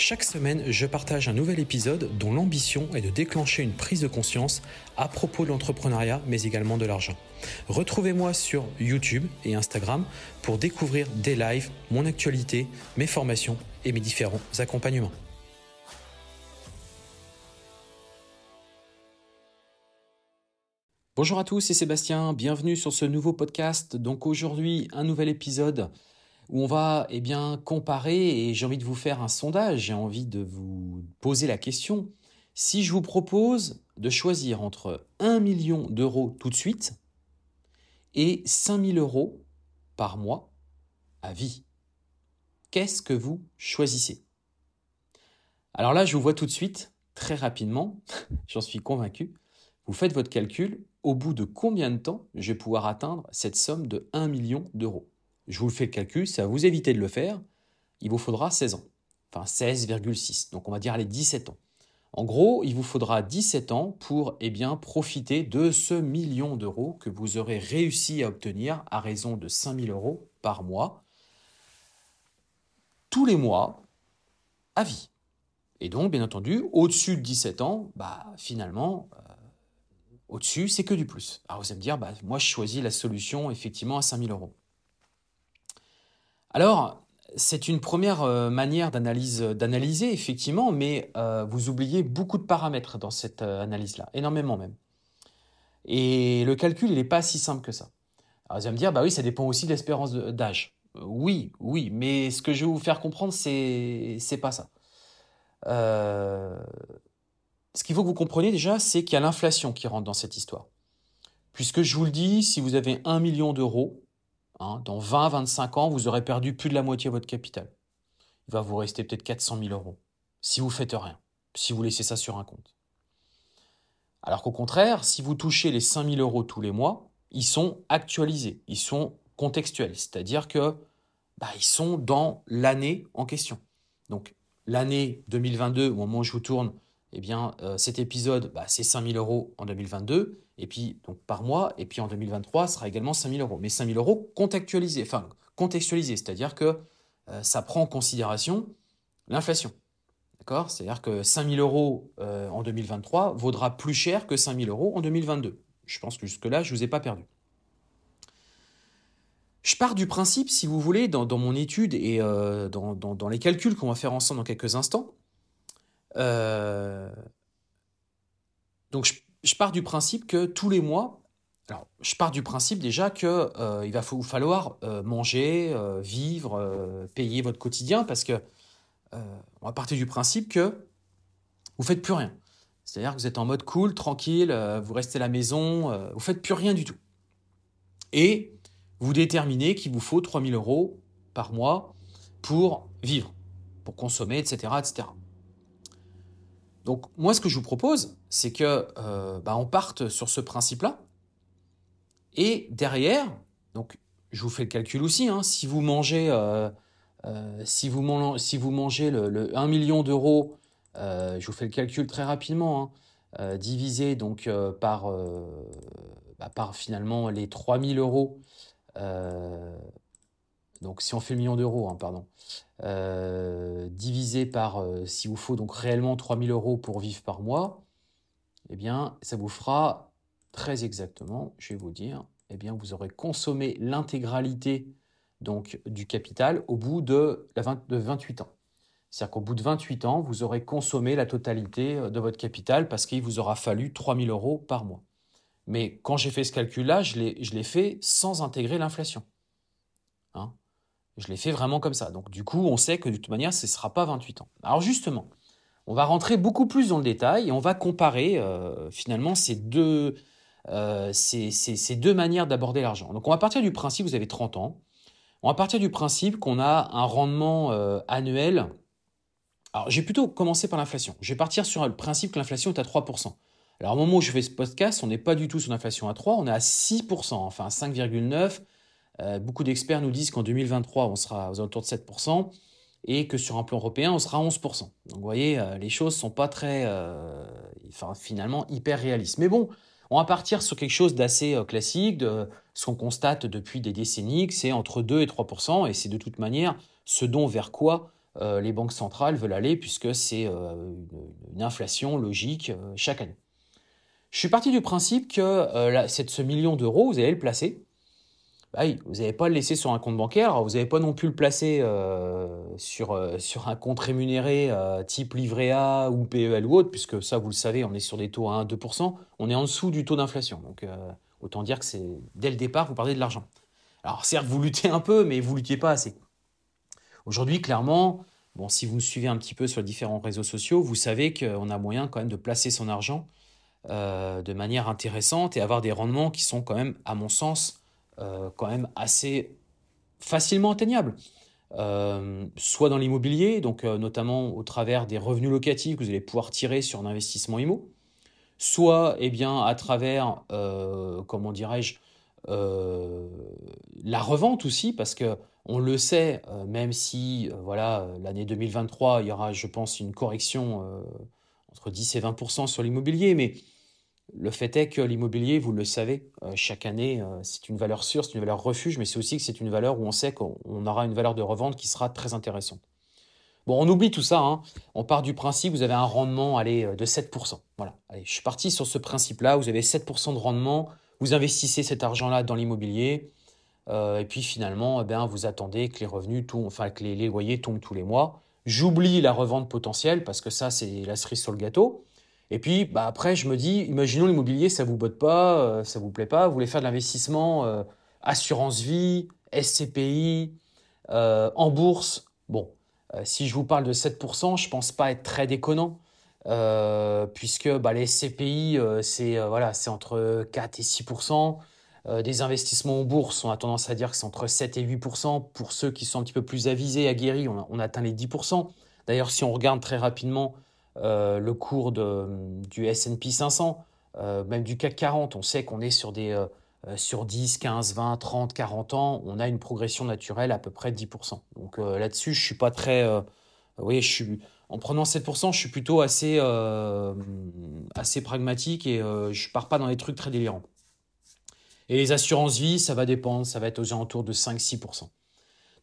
Chaque semaine, je partage un nouvel épisode dont l'ambition est de déclencher une prise de conscience à propos de l'entrepreneuriat, mais également de l'argent. Retrouvez-moi sur YouTube et Instagram pour découvrir des lives, mon actualité, mes formations et mes différents accompagnements. Bonjour à tous, c'est Sébastien, bienvenue sur ce nouveau podcast. Donc aujourd'hui, un nouvel épisode où on va eh bien, comparer et j'ai envie de vous faire un sondage, j'ai envie de vous poser la question. Si je vous propose de choisir entre 1 million d'euros tout de suite et 5000 euros par mois à vie, qu'est-ce que vous choisissez? Alors là, je vous vois tout de suite, très rapidement, j'en suis convaincu, vous faites votre calcul, au bout de combien de temps je vais pouvoir atteindre cette somme de 1 million d'euros? Je vous fais le calcul, ça va vous éviter de le faire, il vous faudra 16 ans. Enfin 16,6. Donc on va dire les 17 ans. En gros, il vous faudra 17 ans pour eh bien, profiter de ce million d'euros que vous aurez réussi à obtenir à raison de 5000 euros par mois, tous les mois, à vie. Et donc, bien entendu, au-dessus de 17 ans, bah, finalement, euh, au-dessus, c'est que du plus. Alors vous allez me dire, bah, moi je choisis la solution effectivement à 5000 euros. Alors, c'est une première euh, manière d'analyser, effectivement, mais euh, vous oubliez beaucoup de paramètres dans cette euh, analyse-là, énormément même. Et le calcul, il n'est pas si simple que ça. Alors, vous allez me dire, bah oui, ça dépend aussi de l'espérance d'âge. Oui, oui, mais ce que je vais vous faire comprendre, c'est, c'est pas ça. ce qu'il faut que vous compreniez déjà, c'est qu'il y a l'inflation qui rentre dans cette histoire. Puisque je vous le dis, si vous avez un million d'euros, Hein, dans 20-25 ans, vous aurez perdu plus de la moitié de votre capital. Il va vous rester peut-être 400 000 euros, si vous faites rien, si vous laissez ça sur un compte. Alors qu'au contraire, si vous touchez les 5 000 euros tous les mois, ils sont actualisés, ils sont contextuels, c'est-à-dire que bah, sont dans l'année en question. Donc l'année 2022, au moment où je vous tourne, eh bien, euh, cet épisode, bah, c'est 5 000 euros en 2022, et puis donc par mois, et puis en 2023, ce sera également 5 000 euros. Mais 5 000 euros contextualisés, enfin contextualisés, c'est-à-dire que euh, ça prend en considération l'inflation. D'accord? C'est-à-dire que 5 000 euros euh, en 2023 vaudra plus cher que 5 000 euros en 2022. Je pense que jusque-là, je ne vous ai pas perdu. Je pars du principe, si vous voulez, dans, mon étude et dans, dans, les calculs qu'on va faire ensemble dans quelques instants, euh, donc je, pars du principe que tous les mois, alors je pars du principe déjà que euh, va vous falloir euh, manger, vivre, payer votre quotidien parce que on va partir du principe que vous faites plus rien. C'est-à-dire que vous êtes en mode cool, tranquille, vous restez à la maison, vous faites plus rien du tout. Et vous déterminez qu'il vous faut 3000 euros par mois pour vivre, pour consommer, etc., etc. Donc moi, ce que je vous propose, c'est que euh, bah, on parte sur ce principe-là. Et derrière, donc je vous fais le calcul aussi, hein, si vous mangez, euh, euh, si vous, mangez le, 1 million d'euros, je vous fais le calcul très rapidement, hein, divisé donc par, bah, par finalement les 3000 euros donc si on fait le million d'euros, hein, pardon, euh, divisé par, euh, s'il vous faut donc réellement 3000 euros pour vivre par mois, eh bien, ça vous fera très exactement, je vais vous dire, eh bien, vous aurez consommé l'intégralité donc du capital au bout de, la de 28 ans. C'est-à-dire qu'au bout de 28 ans, vous aurez consommé la totalité euh, de votre capital parce qu'il vous aura fallu 3000 euros par mois. Mais quand j'ai fait ce calcul-là, je l'ai fait sans intégrer l'inflation. Hein je l'ai fait vraiment comme ça. Donc du coup, on sait que de toute manière, ce ne sera pas 28 ans. Alors justement, on va rentrer beaucoup plus dans le détail et on va comparer euh, finalement ces deux, euh, ces, deux manières d'aborder l'argent. Donc on va partir du principe, vous avez 30 ans, on va partir du principe qu'on a un rendement euh, annuel. Alors j'ai plutôt commencé par l'inflation. Je vais partir sur le principe que l'inflation est à 3%. Alors au moment où je fais ce podcast, on n'est pas du tout sur l'inflation à 3, on est à 6%, enfin 5,9%. Beaucoup d'experts nous disent qu'en 2023, on sera aux alentours de 7% et que sur un plan européen, on sera à 11%. Donc vous voyez, les choses ne sont pas très, enfin, finalement, hyper réalistes. Mais bon, on va partir sur quelque chose d'assez classique, de ce qu'on constate depuis des décennies, que c'est entre 2 et 3%, et c'est de toute manière ce dont vers quoi les banques centrales veulent aller, puisque c'est une, inflation logique chaque année. Je suis parti du principe que euh, ce million d'euros, vous allez le placer. Bah vous n'allez pas le laisser sur un compte bancaire, vous n'avez pas non plus le placer euh, sur, euh, sur un compte rémunéré type livret A ou PEL ou autre, puisque ça, vous le savez, on est sur des taux à 1-2%, on est en dessous du taux d'inflation. Donc autant dire que c'est dès le départ, vous parlez de l'argent. Alors certes, vous luttez un peu, mais vous ne luttez pas assez. Aujourd'hui, clairement, bon, si vous me suivez un petit peu sur les différents réseaux sociaux, vous savez qu'on a moyen quand même de placer son argent euh, de manière intéressante et avoir des rendements qui sont quand même, à mon sens, euh, quand même assez facilement atteignables. Euh, soit dans l'immobilier, donc notamment au travers des revenus locatifs que vous allez pouvoir tirer sur un investissement IMO, soit eh bien, à travers, comment dirais-je, la revente aussi, parce que on le sait, même si voilà l'année 2023, il y aura, je pense, une correction entre 10 et 20% sur l'immobilier, mais le fait est que l'immobilier, vous le savez, euh, chaque année, euh, c'est une valeur sûre, c'est une valeur refuge, mais c'est aussi que c'est une valeur où on sait qu'on aura une valeur de revente qui sera très intéressante. Bon, on oublie tout ça, hein. on part du principe, vous avez un rendement allez, euh, de 7%. Voilà, je suis parti sur ce principe-là, vous avez 7% de rendement, vous investissez cet argent-là dans l'immobilier, et puis finalement, eh vous attendez que les revenus, enfin que les loyers tombent tous les mois. J'oublie la revente potentielle, parce que ça, c'est la cerise sur le gâteau. Et puis bah, après, je me dis, imaginons l'immobilier, ça vous botte pas, euh, ça vous plaît pas, vous voulez faire de l'investissement, euh, assurance vie, SCPI, euh, en bourse. Bon, si je vous parle de 7%, je pense pas être très déconnant, puisque bah, les SCPI, c'est voilà, c'est entre 4 et 6%. des investissements en bourse, on a tendance à dire que c'est entre 7 et 8%. Pour ceux qui sont un petit peu plus avisés, aguerris, on atteint les 10%. D'ailleurs, si on regarde très rapidement euh, le cours du S&P 500, euh, même du CAC 40, on sait qu'on est sur des euh, sur 10, 15, 20, 30, 40 ans, on a une progression naturelle à peu près de 10%. Donc là-dessus, je suis pas très oui, je suis en prenant 7%, je suis plutôt assez assez pragmatique et je pars pas dans des trucs très délirants. Et les assurances vie, ça va dépendre, ça va être aux alentours de 5 6%.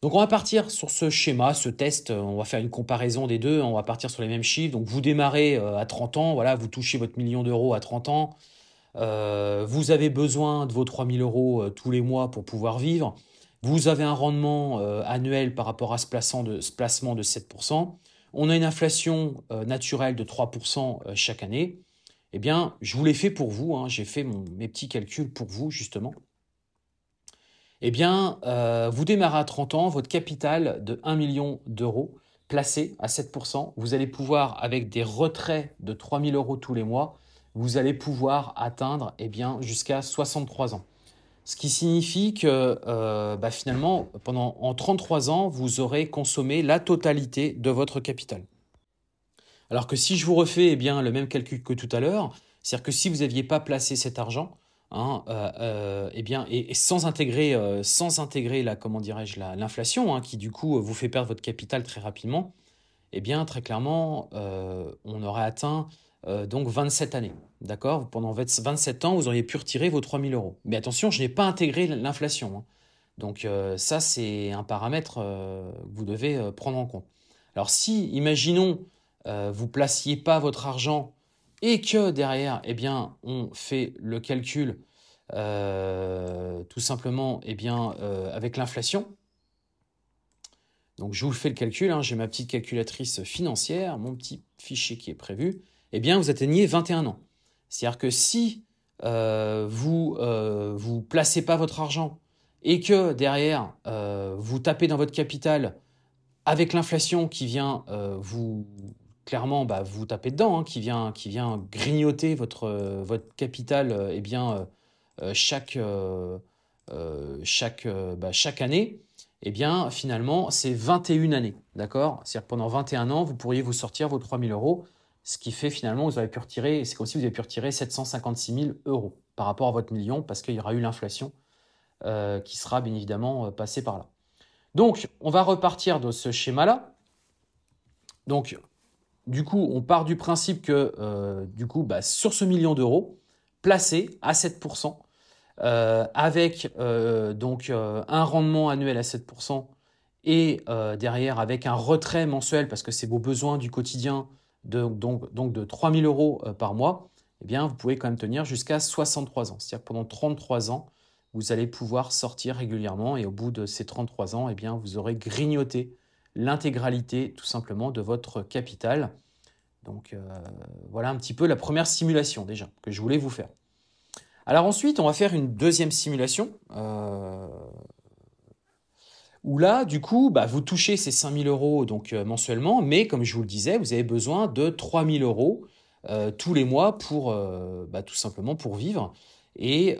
Donc on va partir sur ce schéma, ce test, euh, on va faire une comparaison des deux, on va partir sur les mêmes chiffres. Donc vous démarrez euh, à 30 ans, voilà, vous touchez votre million d'euros à 30 ans, euh, vous avez besoin de vos 3000 euros tous les mois pour pouvoir vivre, vous avez un rendement annuel par rapport à ce, placement de, ce placement de 7%, on a une inflation naturelle de 3% chaque année, eh bien je vous l'ai fait pour vous, hein. j'ai fait mes petits calculs pour vous justement eh bien, euh, vous démarrez à 30 ans, votre capital de 1 million d'euros placé à 7%, vous allez pouvoir, avec des retraits de 3 000 euros tous les mois, vous allez pouvoir atteindre eh bien, jusqu'à 63 ans. Ce qui signifie que euh, bah, finalement, pendant en 33 ans, vous aurez consommé la totalité de votre capital. Alors que si je vous refais eh bien, le même calcul que tout à l'heure, c'est-à-dire que si vous n'aviez pas placé cet argent, Hein, euh, euh, eh bien, et, sans intégrer, euh, sans intégrer la, comment dirais-je, l'inflation, hein, qui du coup vous fait perdre votre capital très rapidement, eh bien, très clairement, on aurait atteint donc 27 années. D'accord? Pendant 27 ans, vous auriez pu retirer vos 3000 euros. Mais attention, je n'ai pas intégré l'inflation. Hein. Donc ça, c'est un paramètre que vous devez prendre en compte. Alors si, imaginons, vous placiez pas votre argent et que derrière, eh bien, on fait le calcul euh, tout simplement eh bien, euh, avec l'inflation. Donc je vous fais le calcul, hein, j'ai ma petite calculatrice financière, mon petit fichier qui est prévu, eh bien vous atteignez 21 ans. C'est-à-dire que si euh, vous vous placez pas votre argent et que derrière vous tapez dans votre capital avec l'inflation qui vient vous clairement, bah, vous tapez dedans, hein, qui, vient, qui vient grignoter votre, euh, votre capital euh, eh bien, euh, chaque, chaque, bah, chaque année, eh bien, finalement, c'est 21 années. D'accord? C'est-à-dire pendant 21 ans, vous pourriez vous sortir vos 3000 euros, ce qui fait finalement, vous avez pu retirer, c'est comme si vous avez pu retirer 756 000 euros par rapport à votre million, parce qu'il y aura eu l'inflation qui sera bien évidemment passé par là. Donc, on va repartir de ce schéma-là. Donc, du coup, on part du principe que, du coup, bah, sur ce million d'euros, placé à 7%, avec donc un rendement annuel à 7%, et derrière avec un retrait mensuel, parce que c'est vos besoins du quotidien, de, donc, donc de 3 000 euros par mois, eh bien, vous pouvez quand même tenir jusqu'à 63 ans. C'est-à-dire pendant 33 ans, vous allez pouvoir sortir régulièrement et au bout de ces 33 ans, eh bien, vous aurez grignoté l'intégralité tout simplement de votre capital. Donc euh, voilà un petit peu la première simulation déjà que je voulais vous faire. Alors ensuite, on va faire une deuxième simulation euh, où là, du coup, bah, vous touchez ces 5000 euros donc, euh, mensuellement, mais comme je vous le disais, vous avez besoin de 3000 euros tous les mois pour bah, tout simplement pour vivre. Et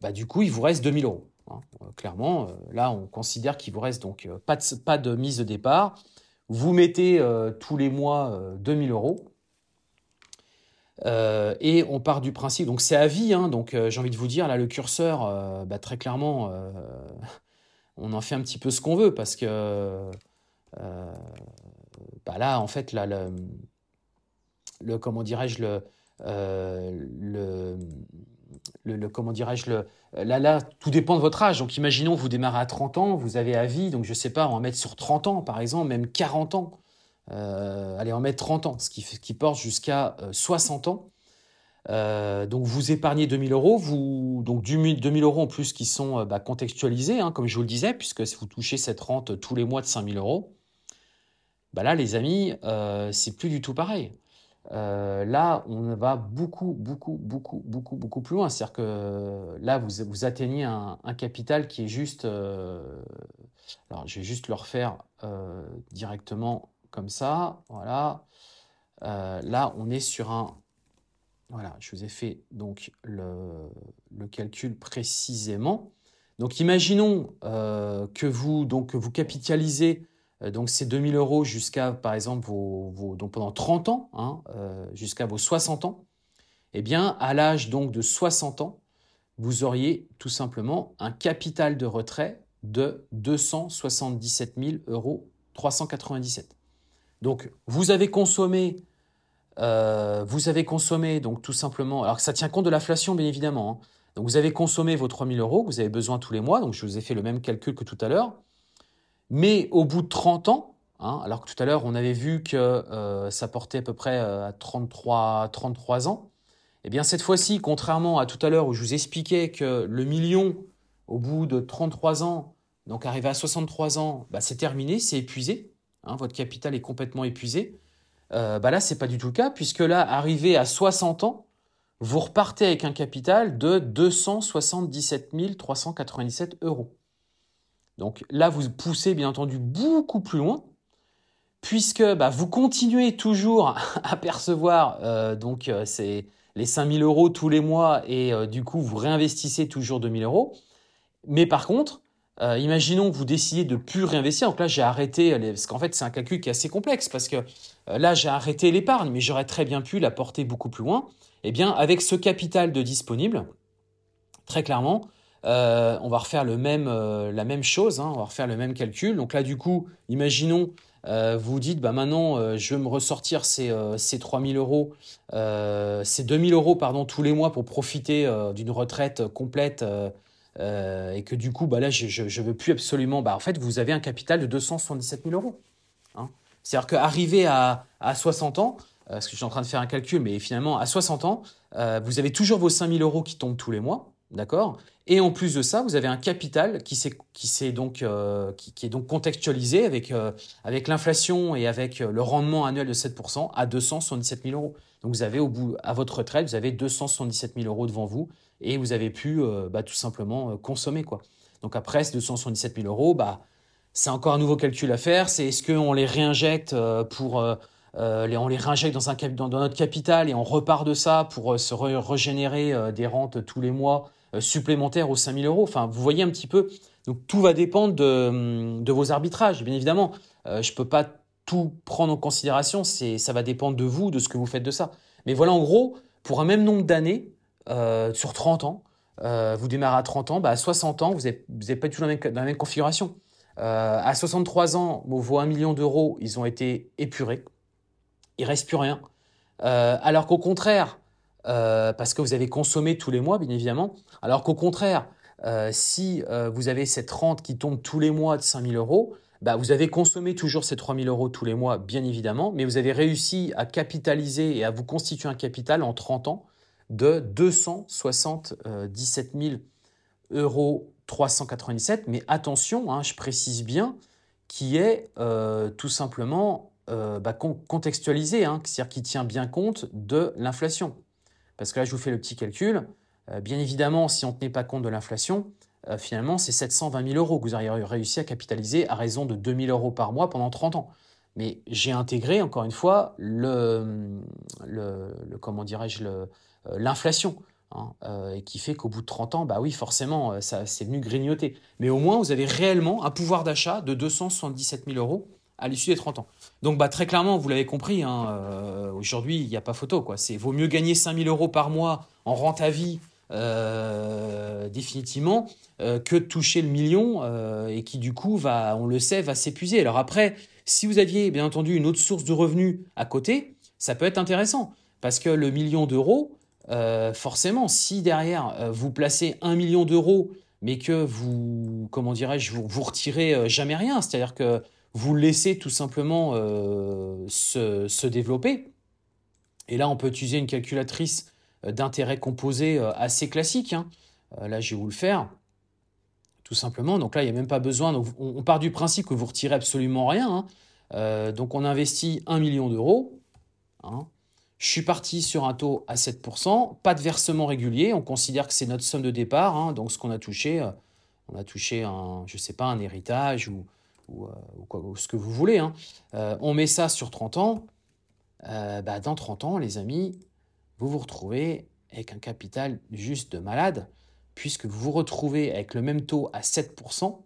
bah, du coup, il vous reste 2000 euros. Hein. Clairement, là, on considère qu'il vous reste donc pas de, pas de mise de départ. Vous mettez tous les mois 2000 euros. et on part du principe, donc c'est à vie, hein, donc j'ai envie de vous dire, là le curseur, bah, très clairement, on en fait un petit peu ce qu'on veut parce que bah là, en fait, là, le, comment dirais-je, le, euh, le, comment dirais-je, le, là, là, tout dépend de votre âge. Donc, imaginons, vous démarrez à 30 ans, vous avez à vie, donc je sais pas, on mettre sur 30 ans, par exemple, même 40 ans. Euh, allez, on mettre 30 ans, ce qui, porte jusqu'à 60 euh, ans. Euh, donc vous épargnez 2000 euros, vous, donc 2000 euros en plus qui sont bah, contextualisés, hein, comme je vous le disais, puisque vous touchez cette rente tous les mois de 5000 euros, bah là, les amis, c'est plus du tout pareil. Euh, là, on va beaucoup, beaucoup, beaucoup, beaucoup, beaucoup plus loin. C'est-à-dire que là, vous, atteignez un, capital qui est juste. Euh, alors, je vais juste le refaire directement comme ça. Voilà. là, on est sur un. Voilà, je vous ai fait donc le, calcul précisément. Donc, imaginons que vous donc vous capitalisez euh, donc c'est 2000 euros jusqu'à, par exemple, vos, donc pendant 30 ans, hein, euh, jusqu'à vos 60 ans, eh bien, à l'âge donc de 60 ans, vous auriez tout simplement un capital de retrait de 277 000 euros 397. Donc, vous avez consommé, euh, vous avez consommé donc tout simplement, alors que ça tient compte de l'inflation bien évidemment. Hein. donc, vous avez consommé vos 3000 euros que vous avez besoin tous les mois. Donc, je vous ai fait le même calcul que tout à l'heure. Mais au bout de 30 ans, hein, alors que tout à l'heure on avait vu que euh, ça portait à peu près euh, à 33, 33 ans, eh bien cette fois-ci, contrairement à tout à l'heure où je vous expliquais que le million, au bout de 33 ans, donc arrivé à 63 ans, bah, c'est terminé, c'est épuisé, hein, votre capital est complètement épuisé. Euh, bah là, pas du tout le cas, puisque là, arrivé à 60 ans, vous repartez avec un capital de 277 397 euros. Donc là, vous poussez bien entendu beaucoup plus loin, puisque bah, vous continuez toujours à percevoir euh, donc euh, les 5000 euros tous les mois et euh, du coup vous réinvestissez toujours 2000 euros. Mais par contre, imaginons que vous décidez de plus réinvestir. Donc là, j'ai arrêté, parce qu'en fait c'est un calcul qui est assez complexe, parce que là j'ai arrêté l'épargne, mais j'aurais très bien pu la porter beaucoup plus loin. Eh bien, avec ce capital de disponible, très clairement, euh, on va refaire euh, la même chose, hein, on va refaire le même calcul. Donc là, du coup, imaginons, euh, vous dites, bah maintenant, je veux me ressortir ces, ces 3000 euros, ces 2000 euros, pardon, tous les mois pour profiter d'une retraite complète. et que du coup, bah là, je ne veux plus absolument. Bah, en fait, vous avez un capital de 277 000 euros. Hein. C'est-à-dire qu'arrivé à, à 60 ans, parce que je suis en train de faire un calcul, mais finalement, à 60 ans, vous avez toujours vos 5000 euros qui tombent tous les mois. D'accord? Et en plus de ça, vous avez un capital qui, qui, donc, euh, qui, est donc contextualisé avec, euh, avec l'inflation et avec euh, le rendement annuel de 7% à 277 000 euros. Donc vous avez au bout, à votre retraite, vous avez 277 000 euros devant vous et vous avez pu bah, tout simplement consommer. Quoi. Donc après ces 277 000 euros, bah, c'est encore un nouveau calcul à faire. C'est est-ce qu'on les réinjecte pour... les, on les réinjecte dans, un, dans, notre capital et on repart de ça pour se régénérer des rentes tous les mois supplémentaires aux 5000 euros. Enfin, vous voyez un petit peu. Donc tout va dépendre de, vos arbitrages, bien évidemment. Euh, je ne peux pas tout prendre en considération, ça va dépendre de vous, de ce que vous faites de ça. Mais voilà, en gros, pour un même nombre d'années, euh, sur 30 ans, vous démarrez à 30 ans, bah, à 60 ans, vous n'êtes pas toujours dans la même, configuration. à 63 ans, vos 1 million d'euros, ils ont été épurés. Il reste plus rien. alors qu'au contraire, parce que vous avez consommé tous les mois, bien évidemment, alors qu'au contraire, si vous avez cette rente qui tombe tous les mois de 5 000 euros, bah, vous avez consommé toujours ces 3 000 euros tous les mois, bien évidemment, mais vous avez réussi à capitaliser et à vous constituer un capital en 30 ans de 277 000 euros 397. Mais attention, hein, je précise bien, qui est euh, tout simplement euh, bah, contextualisé, hein, c'est-à-dire qui tient bien compte de l'inflation. Parce que là, je vous fais le petit calcul. Euh, bien évidemment, si on ne tenait pas compte de l'inflation, euh, finalement, c'est 720 000 euros que vous auriez réussi à capitaliser à raison de 2 000 euros par mois pendant 30 ans. Mais j'ai intégré, encore une fois, le, le, comment dirais-je, euh, l'inflation. Hein, qui fait qu'au bout de 30 ans, bah oui, forcément, ça c'est venu grignoter. Mais au moins, vous avez réellement un pouvoir d'achat de 277 000 euros à l'issue des 30 ans. Donc, bah, très clairement, vous l'avez compris, hein, aujourd'hui, il n'y a pas photo. Quoi. C'est vaut mieux gagner 5 000 euros par mois en rente à vie euh, définitivement euh, que de toucher le million euh, et qui du coup va, on le sait, va s'épuiser. Alors après, si vous aviez bien entendu une autre source de revenus à côté, ça peut être intéressant parce que le million d'euros, forcément, si derrière vous placez un million d'euros, mais que vous, comment dirais-je, vous retirez jamais rien, c'est-à-dire que vous laissez tout simplement se, se développer. Et là, on peut utiliser une calculatrice euh, d'intérêt composé euh, assez classique. Hein. Euh, là, je vais vous le faire. Tout simplement. Donc là, il n'y a même pas besoin. on, part du principe que vous retirez absolument rien. Hein. donc on investit 1 million d'euros. Hein. Je suis parti sur un taux à 7%, pas de versement régulier. On considère que c'est notre somme de départ. donc ce qu'on a touché, on a touché un, je sais pas, un héritage ou, ou, ce que vous voulez. on met ça sur 30 ans. Bah, dans 30 ans, les amis, vous vous retrouvez avec un capital juste de malade, puisque vous vous retrouvez avec le même taux à 7%,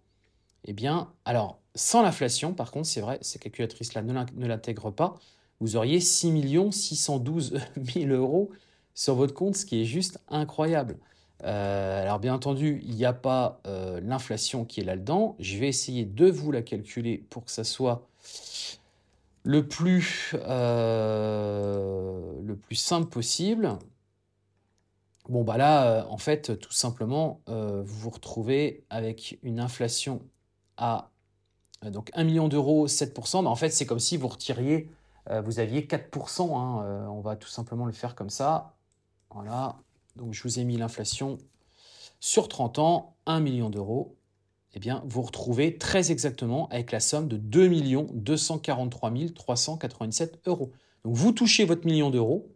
eh bien, alors, sans l'inflation, par contre, c'est vrai, ces calculatrices-là ne l'intègrent pas, vous auriez 6 612 000 euros sur votre compte, ce qui est juste incroyable. Euh, alors bien entendu, il n'y a pas euh, l'inflation qui est là-dedans. Je vais essayer de vous la calculer pour que ça soit le plus, euh, simple possible. Bon, bah là, en fait, tout simplement, vous vous retrouvez avec une inflation à donc 1 million d'euros, 7%. Bah, en fait, c'est comme si vous retiriez, vous aviez 4%. Hein, on va tout simplement le faire comme ça. Voilà. Donc, je vous ai mis l'inflation sur 30 ans, 1 million d'euros. Eh bien, vous retrouvez très exactement avec la somme de 2 243 397 euros. Donc, vous touchez votre million d'euros,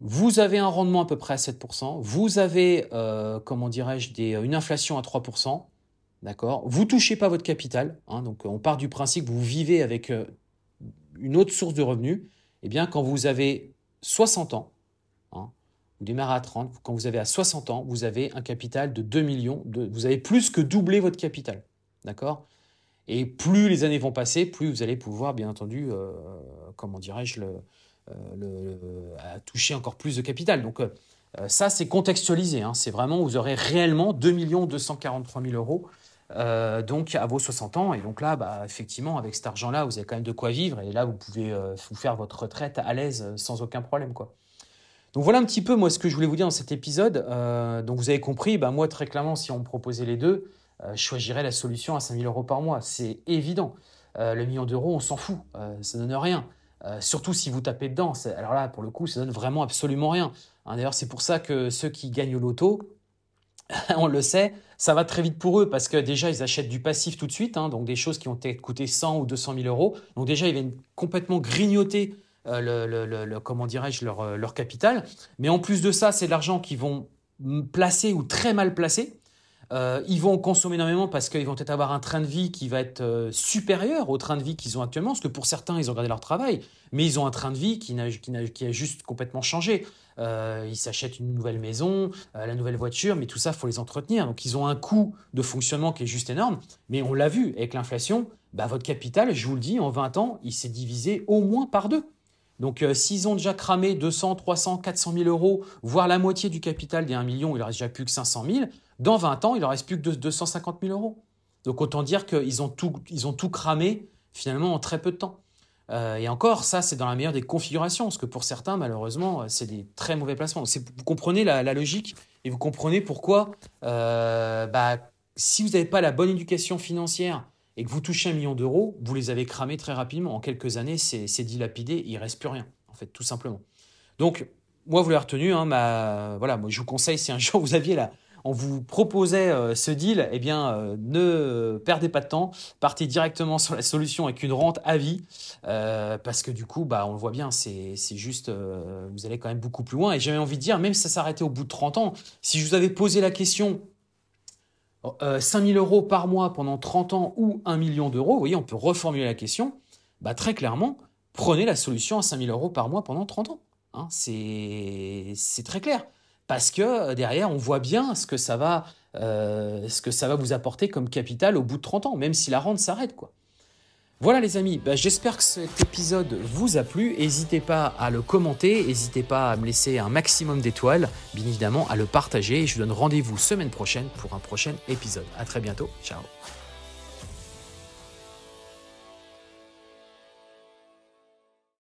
vous avez un rendement à peu près à 7%, vous avez, euh, comment dirais-je, une inflation à 3%, d'accord? Vous touchez pas votre capital, hein, donc on part du principe que vous vivez avec euh, une autre source de revenus. Eh bien, quand vous avez 60 ans, vous démarrez à 30, quand vous avez à 60 ans, vous avez un capital de 2 millions, vous avez plus que doublé votre capital. D'accord? Et plus les années vont passer, plus vous allez pouvoir, bien entendu, euh, comment dirais-je, euh, toucher encore plus de capital. Donc, euh, ça, c'est contextualisé. Hein. C'est vraiment, vous aurez réellement 2 243 000 euros donc à vos 60 ans. Et donc là, bah, effectivement, avec cet argent-là, vous avez quand même de quoi vivre. Et là, vous pouvez vous faire votre retraite à l'aise sans aucun problème. quoi. Donc voilà un petit peu moi ce que je voulais vous dire dans cet épisode. Euh, donc vous avez compris, bah, moi très clairement si on me proposait les deux, euh, je choisirais la solution à 5000 euros par mois. C'est évident. Euh, le million d'euros, on s'en fout, ça donne rien. surtout si vous tapez dedans. Alors là, pour le coup, ça donne vraiment absolument rien. Hein, d'ailleurs, c'est pour ça que ceux qui gagnent au loto, on le sait, ça va très vite pour eux parce que déjà ils achètent du passif tout de suite, hein, donc des choses qui ont peut-être coûté 100 ou 200 000 euros. Donc déjà ils viennent complètement grignoter euh, le, comment dirais-je, leur, euh, leur, capital. Mais en plus de ça, c'est de l'argent qu'ils vont placer ou très mal placer. Euh, ils vont consommer énormément parce qu'ils vont peut-être avoir un train de vie qui va être supérieur au train de vie qu'ils ont actuellement. Parce que pour certains, ils ont gardé leur travail, mais ils ont un train de vie qui a juste complètement changé. ils s'achètent une nouvelle maison, la nouvelle voiture, mais tout ça, il faut les entretenir. Donc ils ont un coût de fonctionnement qui est juste énorme. Mais on l'a vu, avec l'inflation, bah, votre capital, je vous le dis, en 20 ans, il s'est divisé au moins par deux. Donc euh, s'ils ont déjà cramé 200, 300, 400 000 euros, voire la moitié du capital des 1 million, il ne reste déjà plus que 500 000, dans 20 ans, il ne reste plus que 250 000 euros. Donc autant dire qu'ils ont tout, ils ont tout cramé finalement en très peu de temps. Euh, et encore, ça, c'est dans la meilleure des configurations, parce que pour certains, malheureusement, euh, c'est des très mauvais placements. Vous comprenez la, logique et vous comprenez pourquoi, bah, si vous n'avez pas la bonne éducation financière et que vous touchez un million d'euros, vous les avez cramés très rapidement. En quelques années, c'est dilapidé, il reste plus rien, en fait, tout simplement. Donc, moi, vous l'avez retenu, hein, voilà, moi, je vous conseille, si un jour vous aviez là, on vous proposait euh, ce deal, eh bien, euh, ne perdez pas de temps, partez directement sur la solution avec une rente à vie, euh, parce que du coup, bah, on le voit bien, c'est juste, vous allez quand même beaucoup plus loin. Et j'avais envie de dire, même si ça s'arrêtait au bout de 30 ans, si je vous avais posé la question, 5000 euros par mois pendant 30 ans ou 1 million d'euros, vous voyez, on peut reformuler la question, bah, très clairement, prenez la solution à 5000 euros par mois pendant 30 ans. Hein, c'est très clair. Parce que euh, derrière, on voit bien ce que ça va, euh, ce que ça va vous apporter comme capital au bout de 30 ans, même si la rente s'arrête. quoi. Voilà les amis, bah, j'espère que cet épisode vous a plu. N'hésitez pas à le commenter, n'hésitez pas à me laisser un maximum d'étoiles, bien évidemment à le partager. Je vous donne rendez-vous semaine prochaine pour un prochain épisode. À très bientôt, ciao